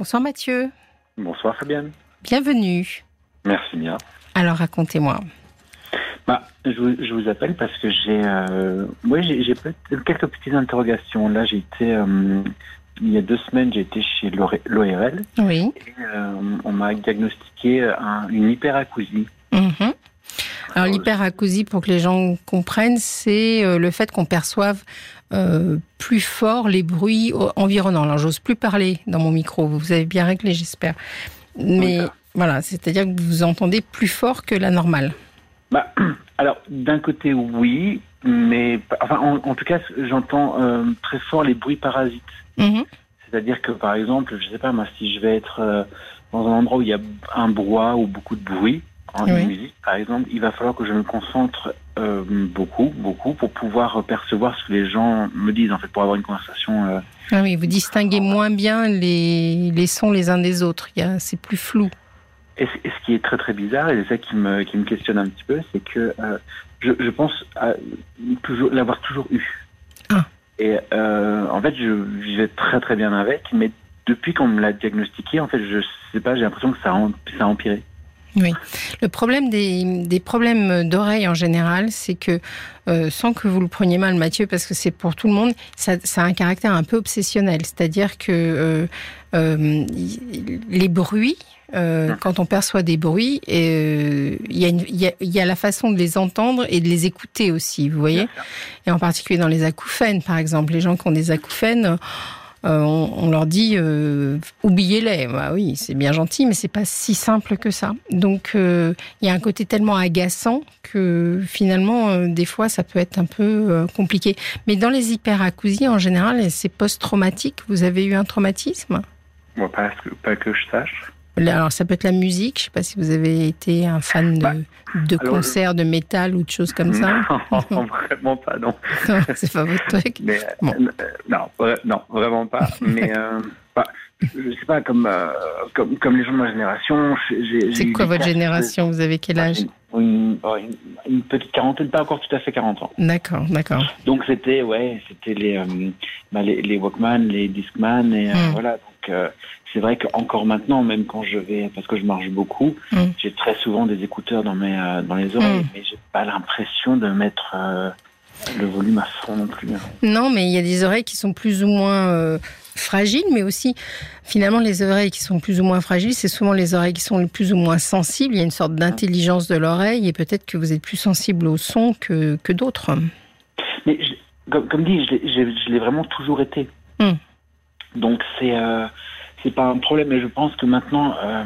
Bonsoir Mathieu. Bonsoir Fabienne. Bienvenue. Merci bien. Alors racontez-moi. Bah, je, vous, je vous appelle parce que j'ai euh, ouais, j'ai quelques petites interrogations. Là, j'ai été, euh, il y a deux semaines, j'ai été chez l'ORL Oui. et euh, on m'a diagnostiqué un- une hyperacousie. Mhm. Alors l'hyperacousie, pour que les gens comprennent, c'est euh, le fait qu'on perçoive euh, plus fort les bruits environnants. Alors j'ose plus parler dans mon micro, vous avez bien réglé j'espère. Mais voilà, c'est-à-dire que vous entendez plus fort que la normale. Bah, alors, d'un côté, oui, mais enfin, en, en tout cas, j'entends euh, très fort les bruits parasites. Mhm. C'est-à-dire que, par exemple, je sais pas, moi, si je vais être euh, dans un endroit où il y a un brouhaha ou beaucoup de bruit, en Oui. musique, par exemple, il va falloir que je me concentre euh, beaucoup, beaucoup, pour pouvoir percevoir ce que les gens me disent, en fait, pour avoir une conversation. euh, Ah oui, vous distinguez moins bien les, les sons les uns des autres. C'est plus flou. Et, ce qui est très très bizarre, et c'est ça qui me, qui me questionne un petit peu, c'est que euh, je, je pense à toujours l'avoir toujours eu. Ah. Et en fait, je vivais très très bien avec, mais depuis qu'on me l'a diagnostiqué, en fait, je sais pas, j'ai l'impression que ça a, ça a empiré. Oui. Le problème des, des problèmes d'oreille en général, c'est que, euh, sans que vous le preniez mal, Mathieu, parce que c'est pour tout le monde, ça, ça a un caractère un peu obsessionnel. C'est-à-dire que euh, euh, les bruits, euh, quand on perçoit des bruits, euh, il y, y, y a la façon de les entendre et de les écouter aussi, vous voyez Et en particulier dans les acouphènes, par exemple. Les gens qui ont des acouphènes, euh, on, on leur dit euh, oubliez-les. Bah oui, c'est bien gentil, mais c'est pas si simple que ça. Donc euh, il y a un côté tellement agaçant que finalement, euh, des fois, ça peut être un peu euh, compliqué. Mais dans les hyperacousies, en général, c'est post-traumatique. Vous avez eu un traumatisme? Moi, pas que, pas que je sache. Alors, ça peut être la musique. Je sais pas si vous avez été un fan de, Bah, de concerts, de métal ou de choses comme ça. Non, vraiment pas, non. Non, c'est pas votre truc. Mais, Bon. euh, non, non, vraiment pas. Mais euh, bah, je sais pas, comme, euh, comme, comme les gens de ma génération. C'est quoi votre génération? Vous avez quel âge? Une, une, une petite quarantaine, pas encore tout à fait 40 ans. D'accord, d'accord. Donc c'était ouais, c'était les, euh, bah, les les Walkman, les Discman et euh, Mm. voilà. Donc euh, c'est vrai qu'encore maintenant, même quand je vais parce que je marche beaucoup, Mm. j'ai très souvent des écouteurs dans mes euh, dans les oreilles, Mm. mais j'ai pas l'impression de mettre euh, le volume à fond non plus. hein. Non, mais il y a des oreilles qui sont plus ou moins fragiles, mais aussi, finalement, les oreilles qui sont plus ou moins fragiles, c'est souvent les oreilles qui sont les plus ou moins sensibles. Il y a une sorte d'intelligence de l'oreille, et peut-être que vous êtes plus sensible au son que, que d'autres. Mais je- comme, comme dit, je l'ai- j'ai- je l'ai vraiment toujours été. Mm. Donc c'est euh, c'est pas un problème, mais je pense que maintenant, euh,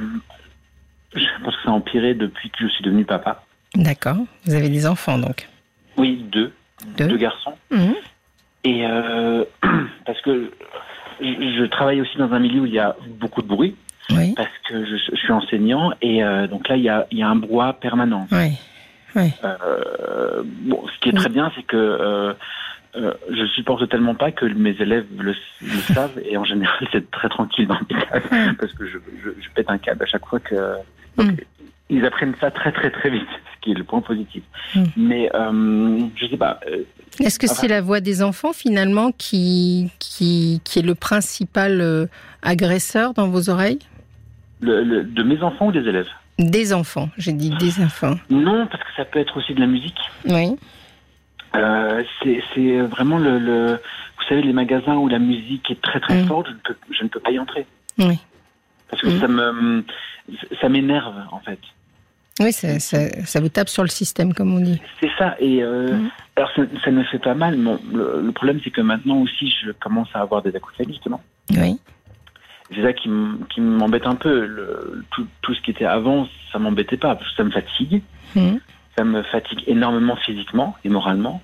je pense que ça a empiré depuis que je suis devenu papa. D'accord. Vous avez des enfants, donc. Oui, deux, Deux. deux garçons. Mhm. Et euh, parce que je, je travaille aussi dans un milieu où il y a beaucoup de bruit, Oui, parce que je, je suis enseignant, et euh, donc là, il y a, il y a un brouhaha permanent. oui. Oui. Euh, bon, ce qui est très bien, c'est que euh, je supporte tellement pas que mes élèves le, le savent, et en général, c'est très tranquille dans mes classes, Mm. parce que je, je, je pète un câble à chaque fois que... Mm. donc, Ils apprennent ça très très très vite, ce qui est le point positif. Mm. Mais euh, je sais pas, euh, Est-ce que c'est la voix des enfants, finalement, qui, qui, qui est le principal agresseur dans vos oreilles? Le, le- de mes enfants ou des élèves? Des enfants, j'ai dit des enfants. Non, parce que ça peut être aussi de la musique. Oui. Euh, c'est vraiment le, le- Vous savez, les magasins où la musique est très très Mm. forte, je ne, peux, je ne peux pas y entrer. Oui. Parce que Mm. ça me ça m'énerve, en fait. Oui, ça, ça, ça vous tape sur le système, comme on dit. C'est ça. Et euh, Mm. alors, ça, ça ne me fait pas mal. mais le, le problème, c'est que maintenant aussi, je commence à avoir des acouphènes, justement. Oui. C'est ça qui m'embête un peu. Le, tout, tout ce qui était avant, ça m'embêtait pas, parce que ça me fatigue. Ça me fatigue énormément physiquement et moralement.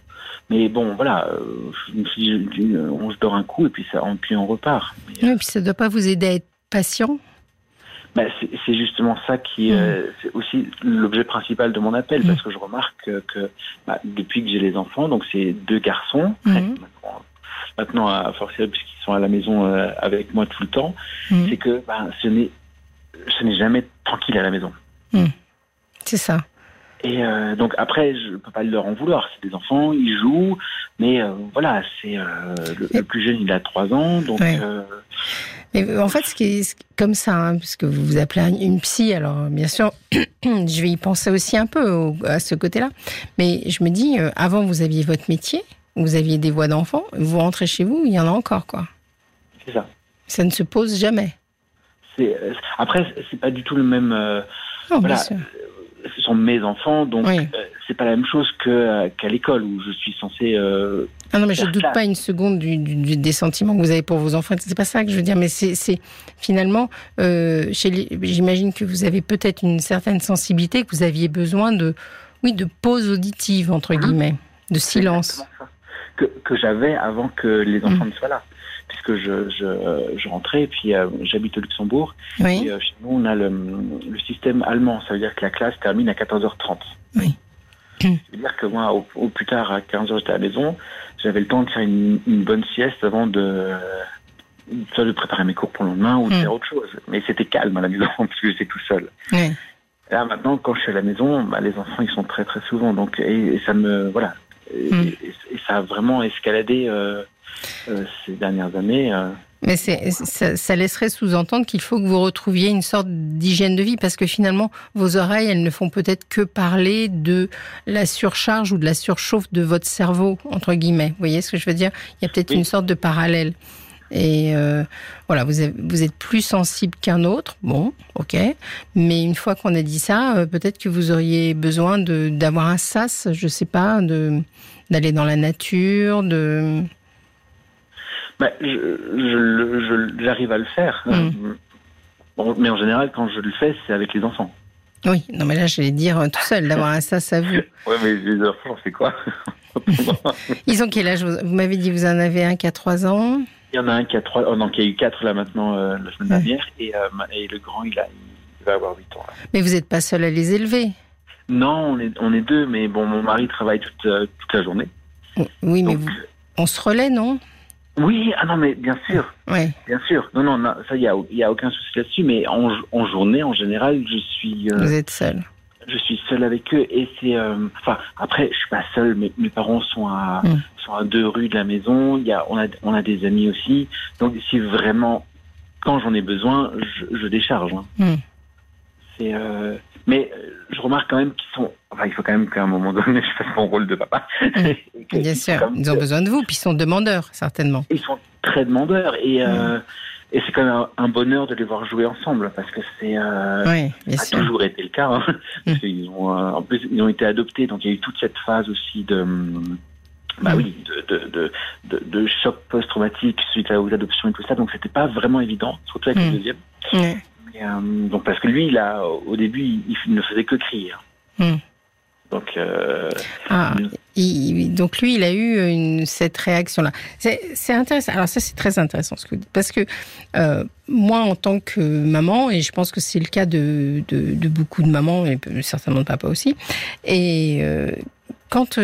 Mais bon, voilà, euh, je me suis dit, je- je- on se dort un coup et puis, ça, puis on repart. Mais, Oui, puis ça ne doit pas vous aider à être patient. bah, c'est justement ça qui Mm. euh, c'est aussi l'objet principal de mon appel, Mm. parce que je remarque que, que, bah, depuis que j'ai les enfants, donc c'est deux garçons, Mhm. maintenant, maintenant à fortiori puisqu'ils sont à la maison euh, avec moi tout le temps, c'est que bah, ce n'est ce n'est jamais tranquille à la maison. C'est ça. Et euh, donc après, je peux pas leur en vouloir. C'est des enfants, ils jouent, mais euh, voilà, c'est euh, le, le plus jeune, il a trois ans, donc. Ouais. Mais en fait, ce qui est comme ça, hein, puisque vous vous appelez un- une psy, alors bien sûr, je vais y penser aussi un peu au- à ce côté-là. Mais je me dis, avant, vous aviez votre métier, vous aviez des voix d'enfants, vous rentrez chez vous, il y en a encore, quoi. c'est ça. Ça ne se pose jamais. C'est après, c'est pas du tout le même. Non, Voilà. bien sûr. Ce sont mes enfants, donc Oui. euh, c'est pas la même chose que euh, qu'à l'école où je suis censé. euh, Ah non, mais je faire doute classe. pas une seconde du, des sentiments que vous avez pour vos enfants. C'est pas ça que je veux dire, mais c'est finalement, euh, j'imagine que vous avez peut-être une certaine sensibilité, que vous aviez besoin de, oui, de pause auditive entre Mhm. guillemets, de silence. que, que j'avais avant que les enfants Mm. ne soient là. Je, je, je rentrais, et puis euh, j'habite au Luxembourg, Oui, et euh, chez nous on a le, le système allemand, ça veut dire que la classe termine à 14h30. Oui. Ça veut dire que moi, au, au plus tard, à 15h, j'étais à la maison, j'avais le temps de faire une, une bonne sieste avant de, soit de préparer mes cours pour le lendemain ou de Mm. faire autre chose. Mais c'était calme à la maison, parce que j'étais tout seul. oui. Là maintenant, quand je suis à la maison, bah, les enfants ils sont très très souvent, donc et, et ça me voilà, Mm. et- et ça a vraiment escaladé euh, ces dernières années. euh. Mais ça, ça laisserait sous-entendre qu'il faut que vous retrouviez une sorte d'hygiène de vie parce que finalement, vos oreilles, elles ne font peut-être que parler de la surcharge ou de la surchauffe de votre cerveau, entre guillemets. Vous voyez ce que je veux dire? Il y a peut-être Oui. une sorte de parallèle. Et euh, voilà, vous, avez- vous êtes plus sensible qu'un autre, bon, ok. Mais une fois qu'on a dit ça, euh, peut-être que vous auriez besoin d'avoir un sas, je sais pas, d'aller dans la nature, de... Bah, j'arrive à le faire, Mm. euh, bon, mais en général quand je le fais, c'est avec les enfants. Oui, non mais là, j'allais dire euh, tout seul, d'avoir un sas à vous. Ouais, mais les enfants, c'est quoi Ils ont quel âge? Vous m'avez dit vous en avez un qui a 3 ans. Il y en a un qui a trois, oh non, qui a eu quatre là maintenant euh, la semaine Ouais. dernière, et, euh, et le grand il a, il va avoir 8 ans. là. Mais vous n'êtes pas seul à les élever. Non, on est, on est deux, mais bon, mon mari travaille toute, euh, toute la journée. Oui, mais Donc, vous, on se relaie, non? Oui, ah non, mais bien sûr, Ouais. bien sûr. Non, non, non, ça, il n'y a, y a aucun souci là-dessus, mais en, en journée, en général, je suis, euh, Vous êtes seul. je suis seul avec eux et c'est, euh, enfin, après, je suis pas seul, mais mes parents sont à, Mm. sont à deux rues de la maison. Il y a, on a, on a des amis aussi. Donc, si vraiment, quand j'en ai besoin, je, je décharge. hein. Mm. C'est, euh, mais euh, je remarque quand même qu'ils sont, enfin, il faut quand même qu'à un moment donné, je fasse mon rôle de papa. Que- Bien ils sûr, ils ont besoin de vous, puis ils sont demandeurs, certainement. ils sont très demandeurs et euh, et c'est quand même un, bonheur de les voir jouer ensemble parce que c'est euh, Oui, bien ça a sûr. toujours été le cas. Hein, Mm. qu'ils ont euh, en plus ils ont été adoptés donc il y a eu toute cette phase aussi de bah Mm. oui de de, de, de, de choc post-traumatique suite aux adoptions et tout ça donc c'était pas vraiment évident surtout avec Mm. le deuxième. Euh, donc parce que lui il a au début il, il ne faisait que crier. Mm. Donc euh, Ah, il- donc lui, il a eu une, cette réaction-là. C'est intéressant. Alors ça, c'est très intéressant ce que vous dites. Parce que euh, moi, en tant que maman, et je pense que c'est le cas de, de, de beaucoup de mamans, et certainement de papa aussi, et euh, quand,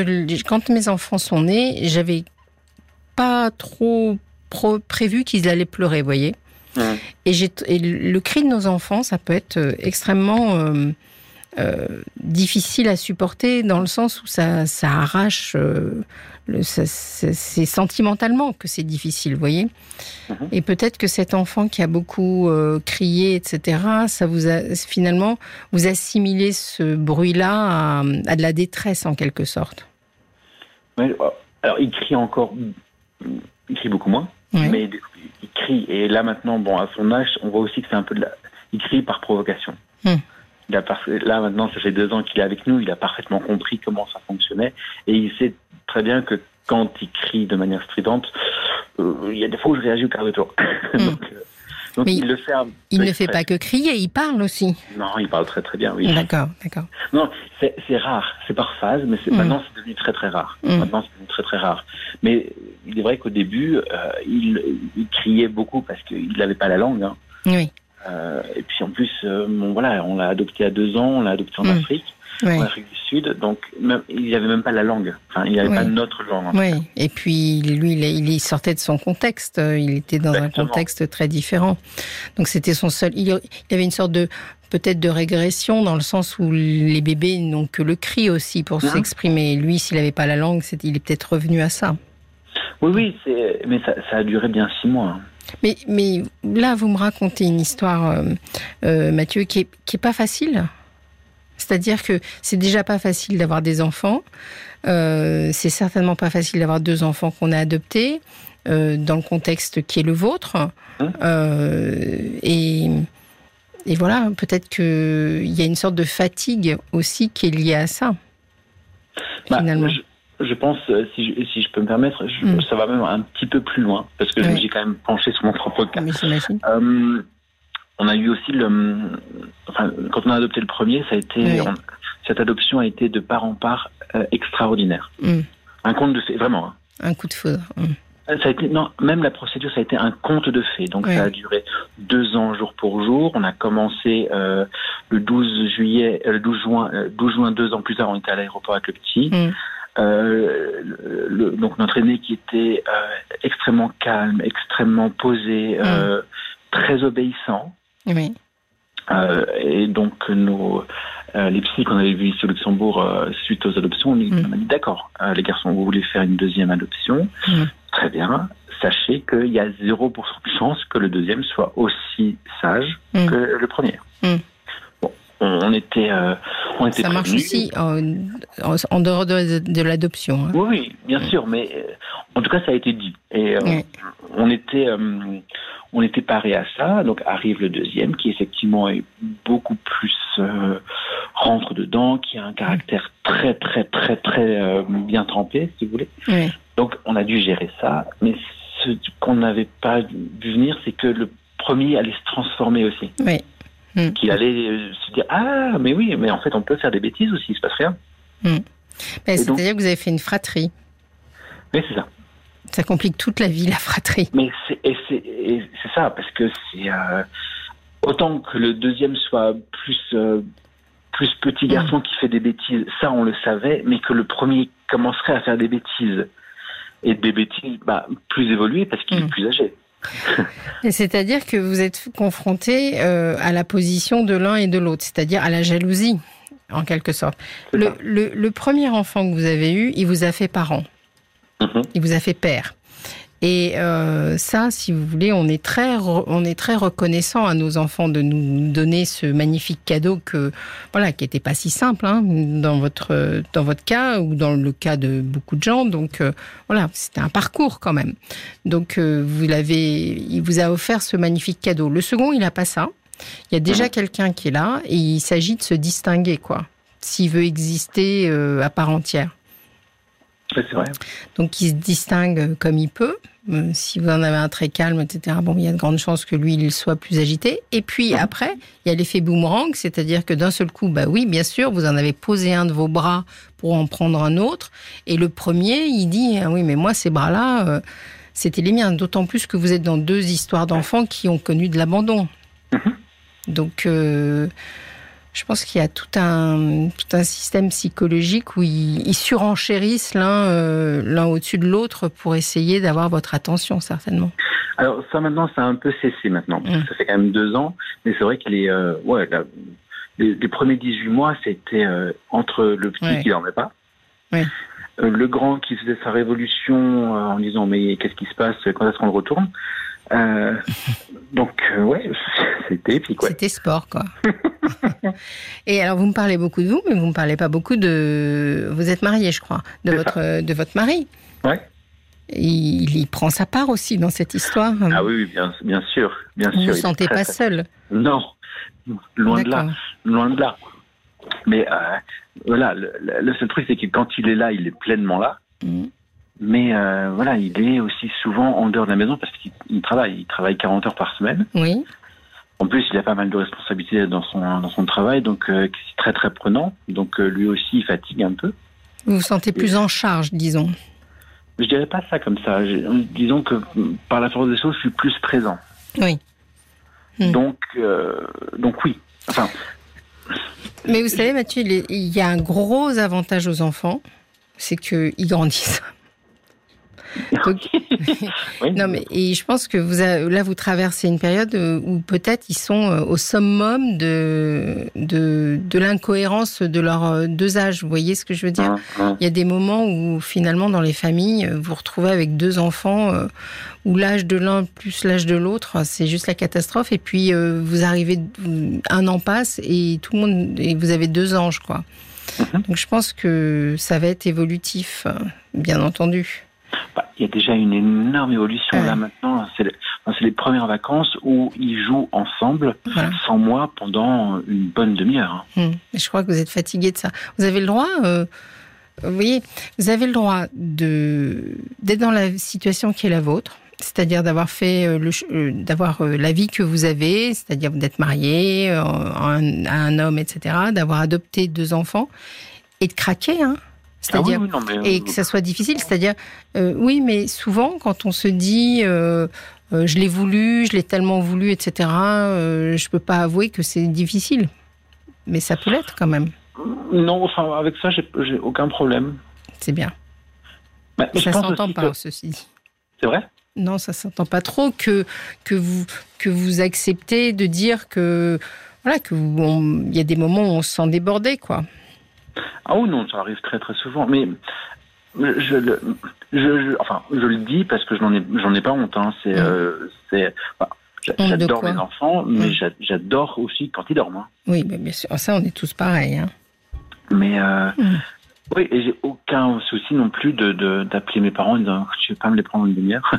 quand mes enfants sont nés, j'avais pas trop prévu qu'ils allaient pleurer, vous voyez. Et, le cri de nos enfants, ça peut être euh, extrêmement euh, euh, difficile à supporter dans le sens où ça, ça arrache. euh, c'est sentimentalement que c'est difficile, vous voyez. Mhm. Et peut-être que cet enfant qui a beaucoup crié, etc., ça vous a finalement vous assimilez ce bruit-là à, à de la détresse en quelque sorte. ouais, alors il crie encore il crie beaucoup moins. Ouais. Mais il crie. Et là, maintenant, bon, à son âge, on voit aussi que c'est un peu de la. Il crie par provocation. Hmm. Il a par- Là, maintenant, ça fait deux ans qu'il est avec nous. Il a parfaitement compris comment ça fonctionnait. Et il sait très bien que quand il crie de manière stridente, euh, il y a des fois où je réagis au quart de tour. donc, euh, donc Mais il le fait. un Il peu ne fait pas que crier, il parle aussi. Non, il parle très très bien, oui. D'accord, d'accord. Non, c'est rare. C'est par phase, mais Mm. maintenant c'est devenu très très rare. Mm. Maintenant c'est devenu très très rare. Mais il est vrai qu'au début, euh, il, il criait beaucoup parce qu'il n'avait pas la langue. hein. Oui. Euh, et puis en plus, euh, bon, voilà, on l'a adopté à deux ans, on l'a adopté en Mm. Afrique, Oui. en Afrique du Sud, donc même, il n'y avait même pas la langue. Enfin, il n'y avait Oui. pas notre langue. Oui, cas. et puis lui, il, sortait de son contexte. Il était dans Exactement. un contexte très différent. Donc c'était son seul. Il y il avait une sorte de peut-être de régression dans le sens où les bébés n'ont que le cri aussi pour Mhm. s'exprimer. Lui, s'il n'avait pas la langue, il est peut-être revenu à ça. Oui, oui, mais ça, ça a duré bien six mois. hein. Mais, mais là, vous me racontez une histoire, euh, euh, Mathieu, qui est, qui est pas facile. C'est-à-dire que c'est déjà pas facile d'avoir des enfants. Euh, c'est certainement pas facile d'avoir deux enfants qu'on a adoptés euh, dans le contexte qui est le vôtre. Hein Euh, et, et voilà, peut-être qu'il y a une sorte de fatigue aussi qui est liée à ça. Bah, Finalement. je, je pense, si je, si je peux me permettre, je- Mm. ça va même un petit peu plus loin, parce que je me Oui. suis quand même penché sur mon propre cas. Mais on a eu aussi le. Enfin, quand on a adopté le premier, ça a été. Oui. on- cette adoption a été de part en part euh, extraordinaire. Mm. Un conte de fées, vraiment. hein. Un coup de foudre. Mm. Ça a été, non, même la procédure, ça a été un conte de fées. Donc Oui. ça a duré deux ans jour pour jour. On a commencé euh, le 12 juillet, euh, le 12 juin, euh, 12 juin, deux ans plus tard, on était à l'aéroport avec le petit. Mm. Euh, le- le- donc notre aîné qui était euh, extrêmement calme, extrêmement posé, euh, très obéissant. Oui. Euh, et donc nos euh, les psys qu'on avait vus ici au Luxembourg euh, suite aux adoptions, on, Mm. on a dit d'accord, les garçons, vous voulez faire une deuxième adoption, Mm. très bien. Sachez qu'il y a 0% de chance que le deuxième soit aussi sage Mm. que le premier. Mm. Bon, on, était, on était Ça marche aussi en, dehors de, de l'adoption. hein. Oui, oui, bien sûr, mais en tout cas, ça a été dit. Et on était, on était paré à ça. Donc arrive le deuxième, qui effectivement est beaucoup plus euh, rentre dedans, qui a un caractère très, très, très, très euh, bien trempé, si vous voulez. Oui. Donc on a dû gérer ça, mais ce qu'on n'avait pas vu venir, c'est que le premier allait se transformer aussi. Oui. Mm. Qu'il allait euh, se dire ah mais oui, mais en fait on peut faire des bêtises aussi, il se passe rien. Ben, donc- C'est-à-dire que vous avez fait une fratrie. Mais c'est ça. Ça complique toute la vie, la fratrie. Mais c'est et c'est et c'est ça parce que c'est euh, autant que le deuxième soit plus euh, plus petit garçon qui fait des bêtises, ça on le savait, mais que le premier commencerait à faire des bêtises et des bêtises bah, plus évoluées parce qu'il Mm. est plus âgé. Et C'est-à-dire que vous êtes confronté euh, à la position de l'un et de l'autre, c'est-à-dire à la jalousie, en quelque sorte. Le premier enfant que vous avez eu, il vous a fait parent, Mhm. il vous a fait père. Et euh, ça, si vous voulez, on est très, on est très reconnaissant à nos enfants de nous donner ce magnifique cadeau que, voilà, qui était pas si simple hein, dans votre dans votre cas ou dans le cas de beaucoup de gens. Donc euh, voilà, c'était un parcours quand même. Donc euh, vous l'avez, il vous a offert ce magnifique cadeau. Le second, il a pas ça. Il y a déjà Mhm. quelqu'un qui est là et il s'agit de se distinguer quoi, s'il veut exister à part entière. Ouais, c'est vrai. Donc il se distingue comme il peut. Euh, si vous en avez un très calme, etc., bon, il y a de grandes chances que lui, il soit plus agité. Et puis Mhm. après, il y a l'effet boomerang, c'est-à-dire que d'un seul coup, bah oui, bien sûr, vous en avez posé un de vos bras pour en prendre un autre. Et le premier, il dit, ah oui, mais moi, ces bras-là, euh, c'était les miens. D'autant plus que vous êtes dans deux histoires d'enfants qui ont connu de l'abandon. Mhm. Donc, euh, je pense qu'il y a tout un, tout un système psychologique où ils, ils surenchérissent l'un euh, l'un au-dessus de l'autre pour essayer d'avoir votre attention, certainement. Alors ça maintenant, ça a un peu cessé maintenant. parce que Mm. Ça fait quand même deux ans, mais c'est vrai que les, euh, ouais, la- les, les premiers 18 mois, c'était euh, entre le petit Ouais. qui dormait pas, Ouais. le grand qui faisait sa révolution en disant mais qu'est-ce qui se passe, quand est-ce qu'on le retourne? Euh, Donc euh, ouais, c'était épique. Ouais. C'était sport, quoi. Et alors, vous me parlez beaucoup de vous, mais vous me parlez pas beaucoup de. Vous êtes marié, je crois, de votre de votre mari. Ouais. Il, il prend sa part aussi dans cette histoire. Ah oui, bien, bien sûr, bien vous sûr. vous sentez pas seul. Non, loin de là. Loin de là. Mais euh, voilà, le, seul truc, c'est que quand il est là, il est pleinement là. Mhm. Mais euh, voilà, il est aussi souvent en dehors de la maison parce qu'il il travaille. Il travaille 40 heures par semaine. Oui. En plus, il a pas mal de responsabilités dans son, dans son travail, donc euh, c'est très très prenant. Donc euh, lui aussi, il fatigue un peu. Vous vous sentez plus en charge, disons. Je dirais pas ça comme ça. Je- disons que par la force des choses, je suis plus présent. Oui. Hmm. Donc, donc oui. Enfin. Mais vous savez, Mathieu, il y a un gros avantage aux enfants, c'est qu'ils grandissent. Non, mais et je pense que vous là, vous traversez une période euh, où peut-être ils sont euh, au summum de, de, de l'incohérence de leurs euh, deux âges. Vous voyez ce que je veux dire? Il y a des moments où finalement, dans les familles, vous vous retrouvez avec deux enfants où l'âge de l'un plus l'âge de l'autre, c'est juste la catastrophe. Et puis, vous arrivez, un an passe et tout le monde, et vous avez deux anges, quoi. Mhm. Donc, je pense que ça va être évolutif, bien entendu. Bah, il y a déjà une énorme évolution là maintenant. C'est les, premières vacances où ils jouent ensemble sans moi pendant une bonne demi-heure. Hum. Je crois que vous êtes fatigué de ça. Vous avez le droit. Euh, vous voyez, vous avez le droit de d'être dans la situation qui est la vôtre, c'est-à-dire d'avoir fait euh, le, euh, d'avoir la vie que vous avez, c'est-à-dire d'être marié à un homme, etc., d'avoir adopté deux enfants et de craquer. Hein. C'est-à-dire ah et que ça soit difficile, c'est-à-dire euh, oui, mais souvent quand on se dit euh, euh, je l'ai voulu, je l'ai tellement voulu, etc. je peux pas avouer que c'est difficile, mais ça peut l'être quand même. Non, enfin avec ça j'ai aucun problème. C'est bien. Bah, ça s'entend pas, ceci dit. C'est vrai? Non, ça s'entend pas trop que que vous que vous acceptez de dire que voilà que il y a des moments où on se sent débordé, quoi. Ah oui, non, ça arrive très très souvent. Mais je, je, enfin, je le dis parce que je n'en ai, j'en ai pas honte. Hein. C'est, euh, c'est, j'adore mes enfants, mais j'adore aussi quand ils dorment. Hein. Oui, mais bien sûr, ça, on est tous pareils. Hein. Mais euh, oui, et j'ai aucun souci non plus de, d'appeler mes parents en disant je vais pas me les prendre une demi-heure.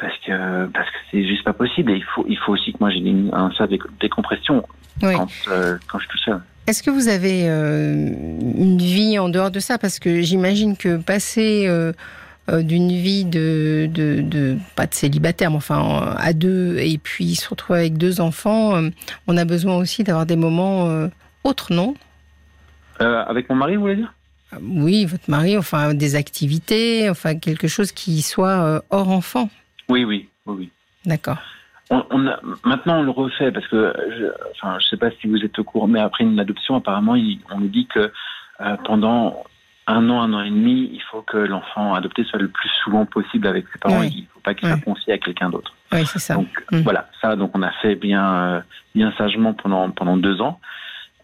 Parce que parce que c'est juste pas possible. Et il faut il faut aussi que moi j'ai un ça des décompression quand, euh, quand je suis tout seul. Est-ce que vous avez euh, une vie en dehors de ça? Parce que j'imagine que passer euh, d'une vie de, de, pas de célibataire, mais enfin à deux, et puis se retrouver avec deux enfants, on a besoin aussi d'avoir des moments autres, non? Avec mon mari, vous voulez dire? Oui, votre mari, enfin des activités, enfin quelque chose qui soit hors enfant. Oui, oui, oui. oui. D'accord on, a, maintenant, on le refait parce que, je, enfin, je sais pas si vous êtes au courant, mais après une adoption, apparemment, on nous dit que euh, pendant un an, un an et demi, il faut que l'enfant adopté soit le plus souvent possible avec ses parents. Il ne faut pas qu'il soit confié à quelqu'un d'autre. Oui, c'est ça. Donc mm. voilà, ça, donc on a fait bien, euh, bien sagement pendant pendant deux ans.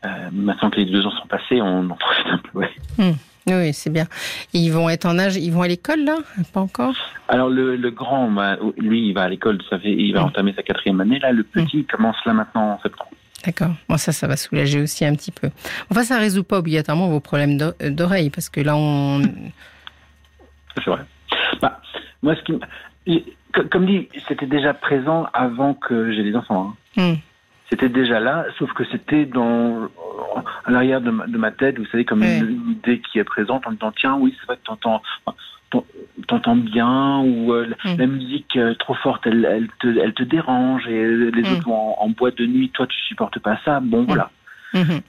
Euh, maintenant que les deux ans sont passés, on en profite un peu. Ouais. Mm. Oui, c'est bien. Ils vont être en âge, ils vont à l'école là? Pas encore? Alors le, le grand, bah, lui, il va à l'école, ça fait, il va entamer sa quatrième année. Là, le petit mm. commence là maintenant en septembre. D'accord. Bon, ça, ça va soulager aussi un petit peu. Enfin, ça résout pas obligatoirement vos problèmes d'oreille, parce que là, on. C'est vrai. Bah, moi, ce qui, comme dit, c'était déjà présent avant que j'ai des enfants. Hein. Mm c'était déjà là, sauf que c'était dans à l'arrière de, ma, tête, vous savez, comme une, idée qui est présente en disant tiens, oui, c'est vrai que t'entends t'entends bien ou euh, mm. la musique euh, trop forte elle, elle, te, elle te dérange et les mm. autres vont en, boîte de nuit toi tu supportes pas ça bon mm. voilà mm-hmm.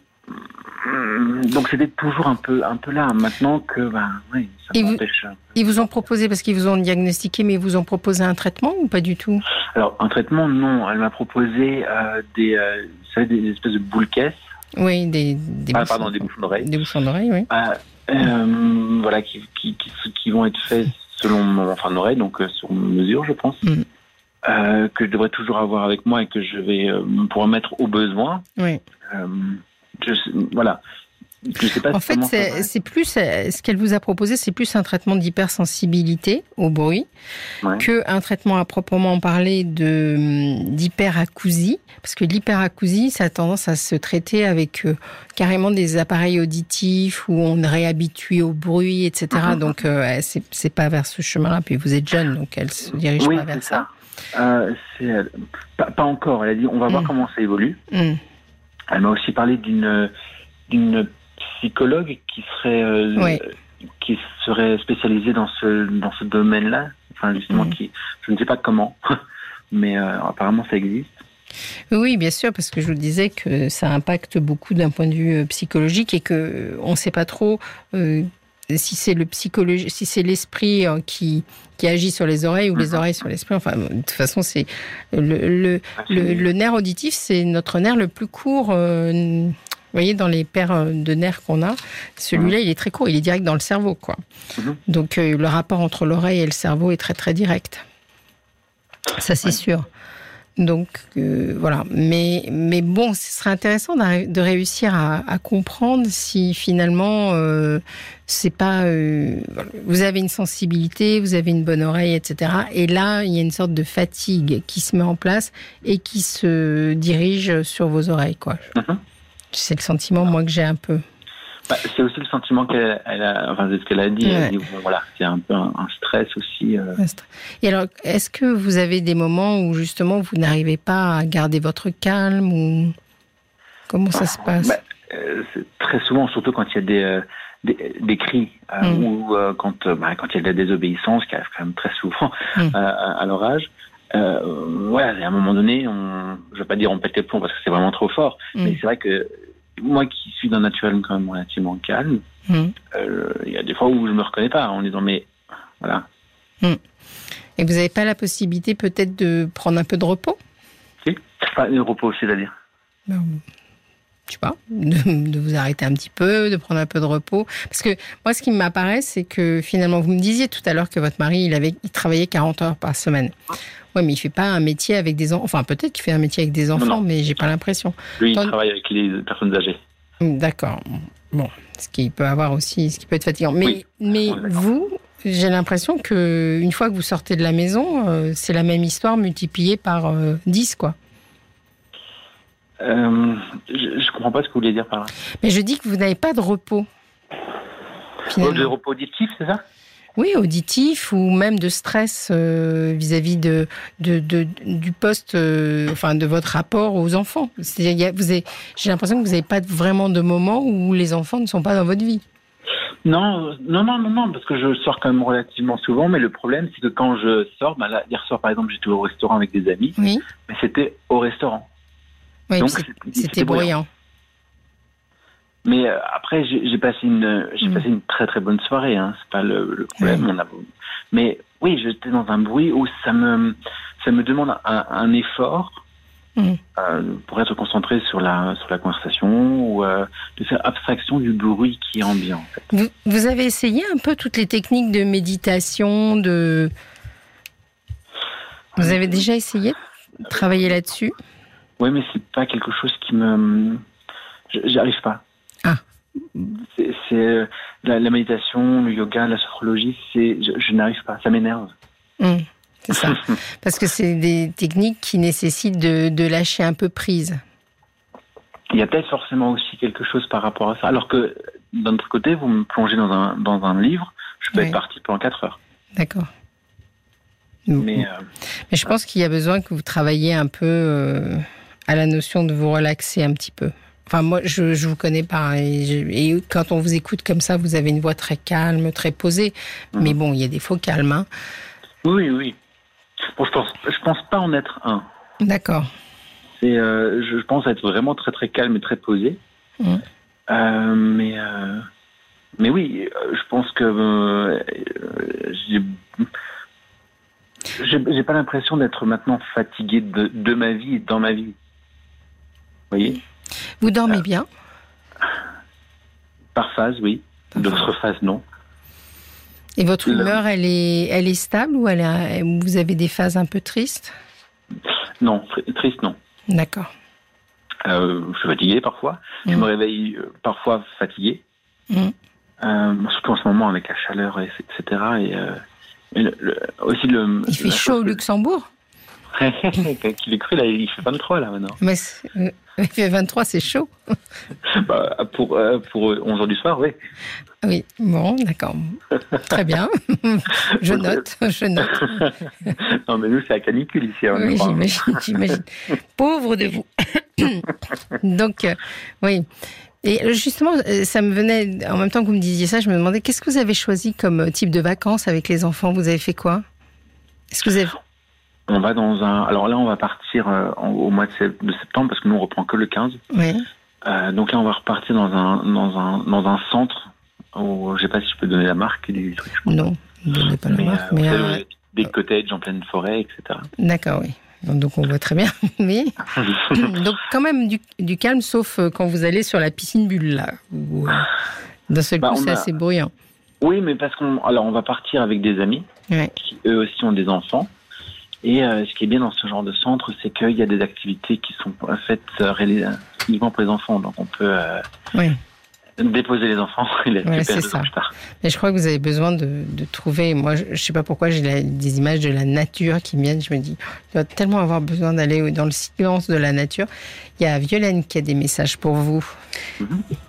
Euh, donc c'était toujours un peu, un peu là. Maintenant que, ben, oui, ça m'empêche. Ils vous ont proposé, parce qu'ils vous ont diagnostiqué, mais ils vous ont proposé un traitement ou pas du tout? Alors, un traitement, non. Elle m'a proposé euh, des, euh, vous savez, des espèces de boules caisses. Oui, des, des ah, pardon, des bouchons d'oreilles. Des bouchons d'oreilles, oui. voilà, qui, qui, qui, vont être faits selon mon enfin d'oreille, donc sur mesure, je pense. Mm. que je devrais toujours avoir avec moi et que je vais pouvoir mettre au besoin. Oui voilà. en fait, c'est plus ce qu'elle vous a proposé, c'est plus un traitement d'hypersensibilité au bruit que un traitement à proprement parler de d'hyperacousie, parce que l'hyperacousie, ça a tendance à se traiter avec euh, carrément des appareils auditifs où on est réhabitué au bruit, etc. Mm-hmm. Donc, euh, c'est pas vers ce chemin-là. Puis vous êtes jeune, donc elle se dirige pas vers ça. Euh, pas, encore. Elle a dit, on va voir mm. comment ça évolue. Mm. Elle m'a aussi parlé d'une d'une psychologue qui serait euh, qui serait spécialisée dans ce dans ce domaine-là. Enfin justement, mhm. qui je ne sais pas comment, mais euh, apparemment ça existe. Oui, bien sûr, parce que je vous disais que ça impacte beaucoup d'un point de vue euh, psychologique et que on ne sait pas trop si c'est le psychologie, si c'est l'esprit euh, qui, qui agit sur les oreilles ou les oreilles sur l'esprit. Enfin, de toute façon, c'est le, le, le, le nerf auditif, c'est notre nerf le plus court. euh, vous voyez, dans les paires de nerfs qu'on a, celui-là, il est très court, il est direct dans le cerveau, quoi. Mhm. Donc, euh, le rapport entre l'oreille et le cerveau est très, très direct. Ça, c'est Ouais. sûr. Donc, euh, voilà. Mais, mais bon, ce serait intéressant de réussir à, à comprendre si finalement, euh, c'est pas. euh, vous avez une sensibilité, vous avez une bonne oreille, etc. Et là, il y a une sorte de fatigue qui se met en place et qui se dirige sur vos oreilles, quoi. Mhm. C'est le sentiment, moi, que j'ai un peu. Bah, c'est aussi le sentiment qu'elle elle a, enfin, c'est ce qu'elle a dit. Elle Ouais. a dit, bon, voilà, c'est un peu un, un stress aussi. euh. Et alors, est-ce que vous avez des moments où justement vous n'arrivez pas à garder votre calme ou comment ça se passe? Bah, euh, très souvent, surtout quand il y a des, euh, des, des cris euh, Mm. ou quand, bah, quand il y a de la désobéissance, qui arrive quand même très souvent Mm. à. Euh, voilà, à un moment donné, on, je vais pas dire on pète les plombs parce que c'est vraiment trop fort, Mm. mais c'est vrai que moi qui suis d'un naturel quand même relativement calme, Mm. euh, il y a des fois où je me reconnais pas en disant mais voilà, Et vous n'avez pas la possibilité peut-être de prendre un peu de repos? Si, pas le repos, c'est-à-dire? Ben, Je sais pas, de, de vous arrêter un petit peu, de prendre un peu de repos. Parce que moi, ce qui m'apparaît, c'est que finalement, vous me disiez tout à l'heure que votre mari, il, avait, il travaillait 40 heures par semaine. Oui, mais il fait pas un métier avec des enfants. Enfin, peut-être qu'il fait un métier avec des enfants, non. mais j'ai pas l'impression. Lui, il travaille avec les personnes âgées. D'accord. Bon, ce qui peut avoir aussi, ce qui peut être fatigant. Mais, Oui. vous, j'ai l'impression que une fois que vous sortez de la maison, euh, c'est la même histoire multipliée par euh, 10, quoi. Euh, je, je comprends pas ce que vous voulez dire par là. Mais je dis que vous n'avez pas de repos. finalement. De repos auditif, c'est ça? Oui, auditif ou même de stress euh, vis-à-vis de, de, de- du poste, euh, enfin de votre rapport aux enfants. C'est-à-dire, vous avez- j'ai l'impression que vous n'avez pas vraiment de moment où les enfants ne sont pas dans votre vie. Non, non, non, non, non, parce que je sors quand même relativement souvent, mais le problème, c'est que quand je sors, bah là, hier soir, par exemple, j'étais au restaurant avec des amis, Oui, mais c'était au restaurant. Oui c'était- bruyant. Mais euh, après, j'ai passé une, j'ai Mm. passé une très très bonne soirée. Hein. C'est pas le, le problème. On a... Mais oui, j'étais dans un bruit où ça me, ça me demande un, un effort Mm. euh, pour être concentré sur la, sur la conversation ou euh, de faire abstraction du bruit qui est ambiant. En fait. Vous, vous avez essayé un peu toutes les techniques de méditation, de... Vous avez déjà essayé de travailler là-dessus? Oui, mais c'est pas quelque chose qui me, je- j'y arrive pas. Ah. C'est euh, la, la méditation, le yoga, la sophrologie, c'est, je, je n'arrive pas. Ça m'énerve. Hum, C'est ça. Parce que c'est des techniques qui nécessitent de, de lâcher un peu prise. Il y a peut-être forcément aussi quelque chose par rapport à ça. Alors que d'un autre côté, vous me plongez dans un, dans un livre, je peux être parti pendant 4 heures. D'accord. Mais euh, Mais je pense qu'il y a besoin que vous travailliez un peu euh, à la notion de vous relaxer un petit peu. Enfin, moi, je je vous connais pas. Et, je- et quand on vous écoute comme ça, vous avez une voix très calme, très posée. Mhm. Mais bon, il y a des faux calmes. hein. oui, oui. Bon, je pense, je pense pas en être un. D'accord. C'est, euh, je pense être vraiment très très calme et très posé. Mhm. Euh, mais, euh, mais oui, je pense que j'ai, j'ai pas l'impression d'être maintenant fatigué de, de ma vie et dans ma vie. Vous voyez Vous dormez bien? Par phase, oui. D'autres phases, non. Et votre humeur, elle est, elle est stable ou elle vous avez des phases un peu tristes? Non, tr- triste, non. D'accord. Euh, je suis fatigué parfois. Je Mhm. me réveille euh, parfois fatigué. Mhm. Euh, surtout en ce moment avec la chaleur, et, etc. Et, euh, et le- le- aussi le. Il fait chaud au Luxembourg? Qu'il est cru, là, il fait 23 là maintenant. Mais il fait 23, c'est chaud. Bah, pour, euh, pour 11 heures du soir, oui. Oui, bon, d'accord. Très bien. je note, je note. non, mais nous, c'est la canicule ici. hein, Oui, j'imagine, j'imagine. Pauvre de vous. Donc, euh, oui. Et euh, justement, euh, ça me venait, en même temps que vous me disiez ça, je me demandais, qu'est-ce que vous avez choisi comme type de vacances avec les enfants? Vous avez fait quoi? Est-ce que vous avez... On va dans un. Alors là, on va partir euh, en- au mois de, sept- de septembre parce que nous, on reprend que le 15. Oui. Euh, donc là, on va repartir dans un, dans un, dans un centre ou je sais pas si je peux donner la marque du truc. Non, ne donnez pas la Mais, marque. euh, mais, euh, des cottages en pleine forêt, etc. D'accord, oui. Donc on voit très bien. Mais donc quand même du, du calme, sauf euh, quand vous allez sur la piscine bulle là. Où, d'un seul Bah, coup, c'est a- assez bruyant. oui, mais parce qu'on alors on va partir avec des amis Ouais. qui eux aussi ont des enfants. Et euh, ce qui est bien dans ce genre de centre, c'est qu'il y a des activités qui sont faites euh, uniquement pour les enfants. Donc on peut euh, Oui. Déposer les enfants et les Ouais, récupérer c'est deux ça. ans plus tard. Mais je crois que vous avez besoin de, de trouver. Moi, je, je sais pas pourquoi j'ai des images de la nature qui viennent. Je me dis, je dois tellement avoir besoin d'aller dans le silence de la nature. Il y a Violaine qui a des messages pour vous.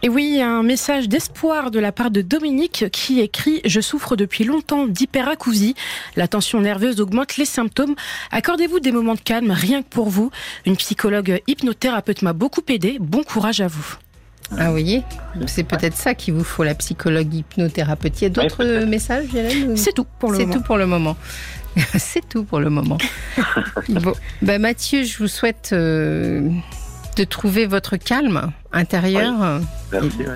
Et oui, il y a un message d'espoir de la part de Dominique qui écrit Je souffre depuis longtemps d'hyperacousie. La tension nerveuse augmente les symptômes. Accordez-vous des moments de calme, rien que pour vous. Une psychologue hypnothérapeute m'a beaucoup aidé. Bon courage à vous. Ah, vous voyez C'est peut-être ça qu'il vous faut, la psychologue hypnothérapeute. Il y a d'autres messages, ou- C'est tout pour le C'est moment. tout pour le moment. C'est tout pour le moment. bon, bah Mathieu, je vous souhaite euh, de trouver votre calme intérieur. Merci. ouais.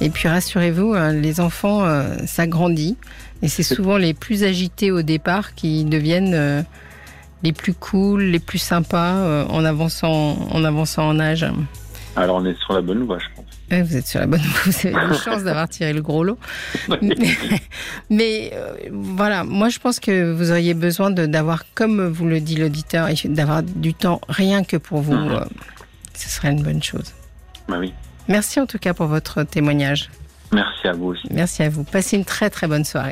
Et puis rassurez-vous, hein, les enfants, euh, ça grandit. Et c'est souvent les plus agités au départ qui deviennent euh, les plus cool, les plus sympas euh, en, avançant, en avançant en âge. Alors on est sur la bonne voie, je pense. Ouais, vous êtes sur la bonne vous avez une chance d'avoir tiré le gros lot. Mais, mais, euh, voilà, moi je pense que vous auriez besoin d'avoir, comme vous le dit l'auditeur, d'avoir du temps rien que pour vous. Mhm. euh, ce serait une bonne chose. Bah oui. Merci en tout cas pour votre témoignage. Merci à vous aussi. Merci à vous. Passez une très très bonne soirée.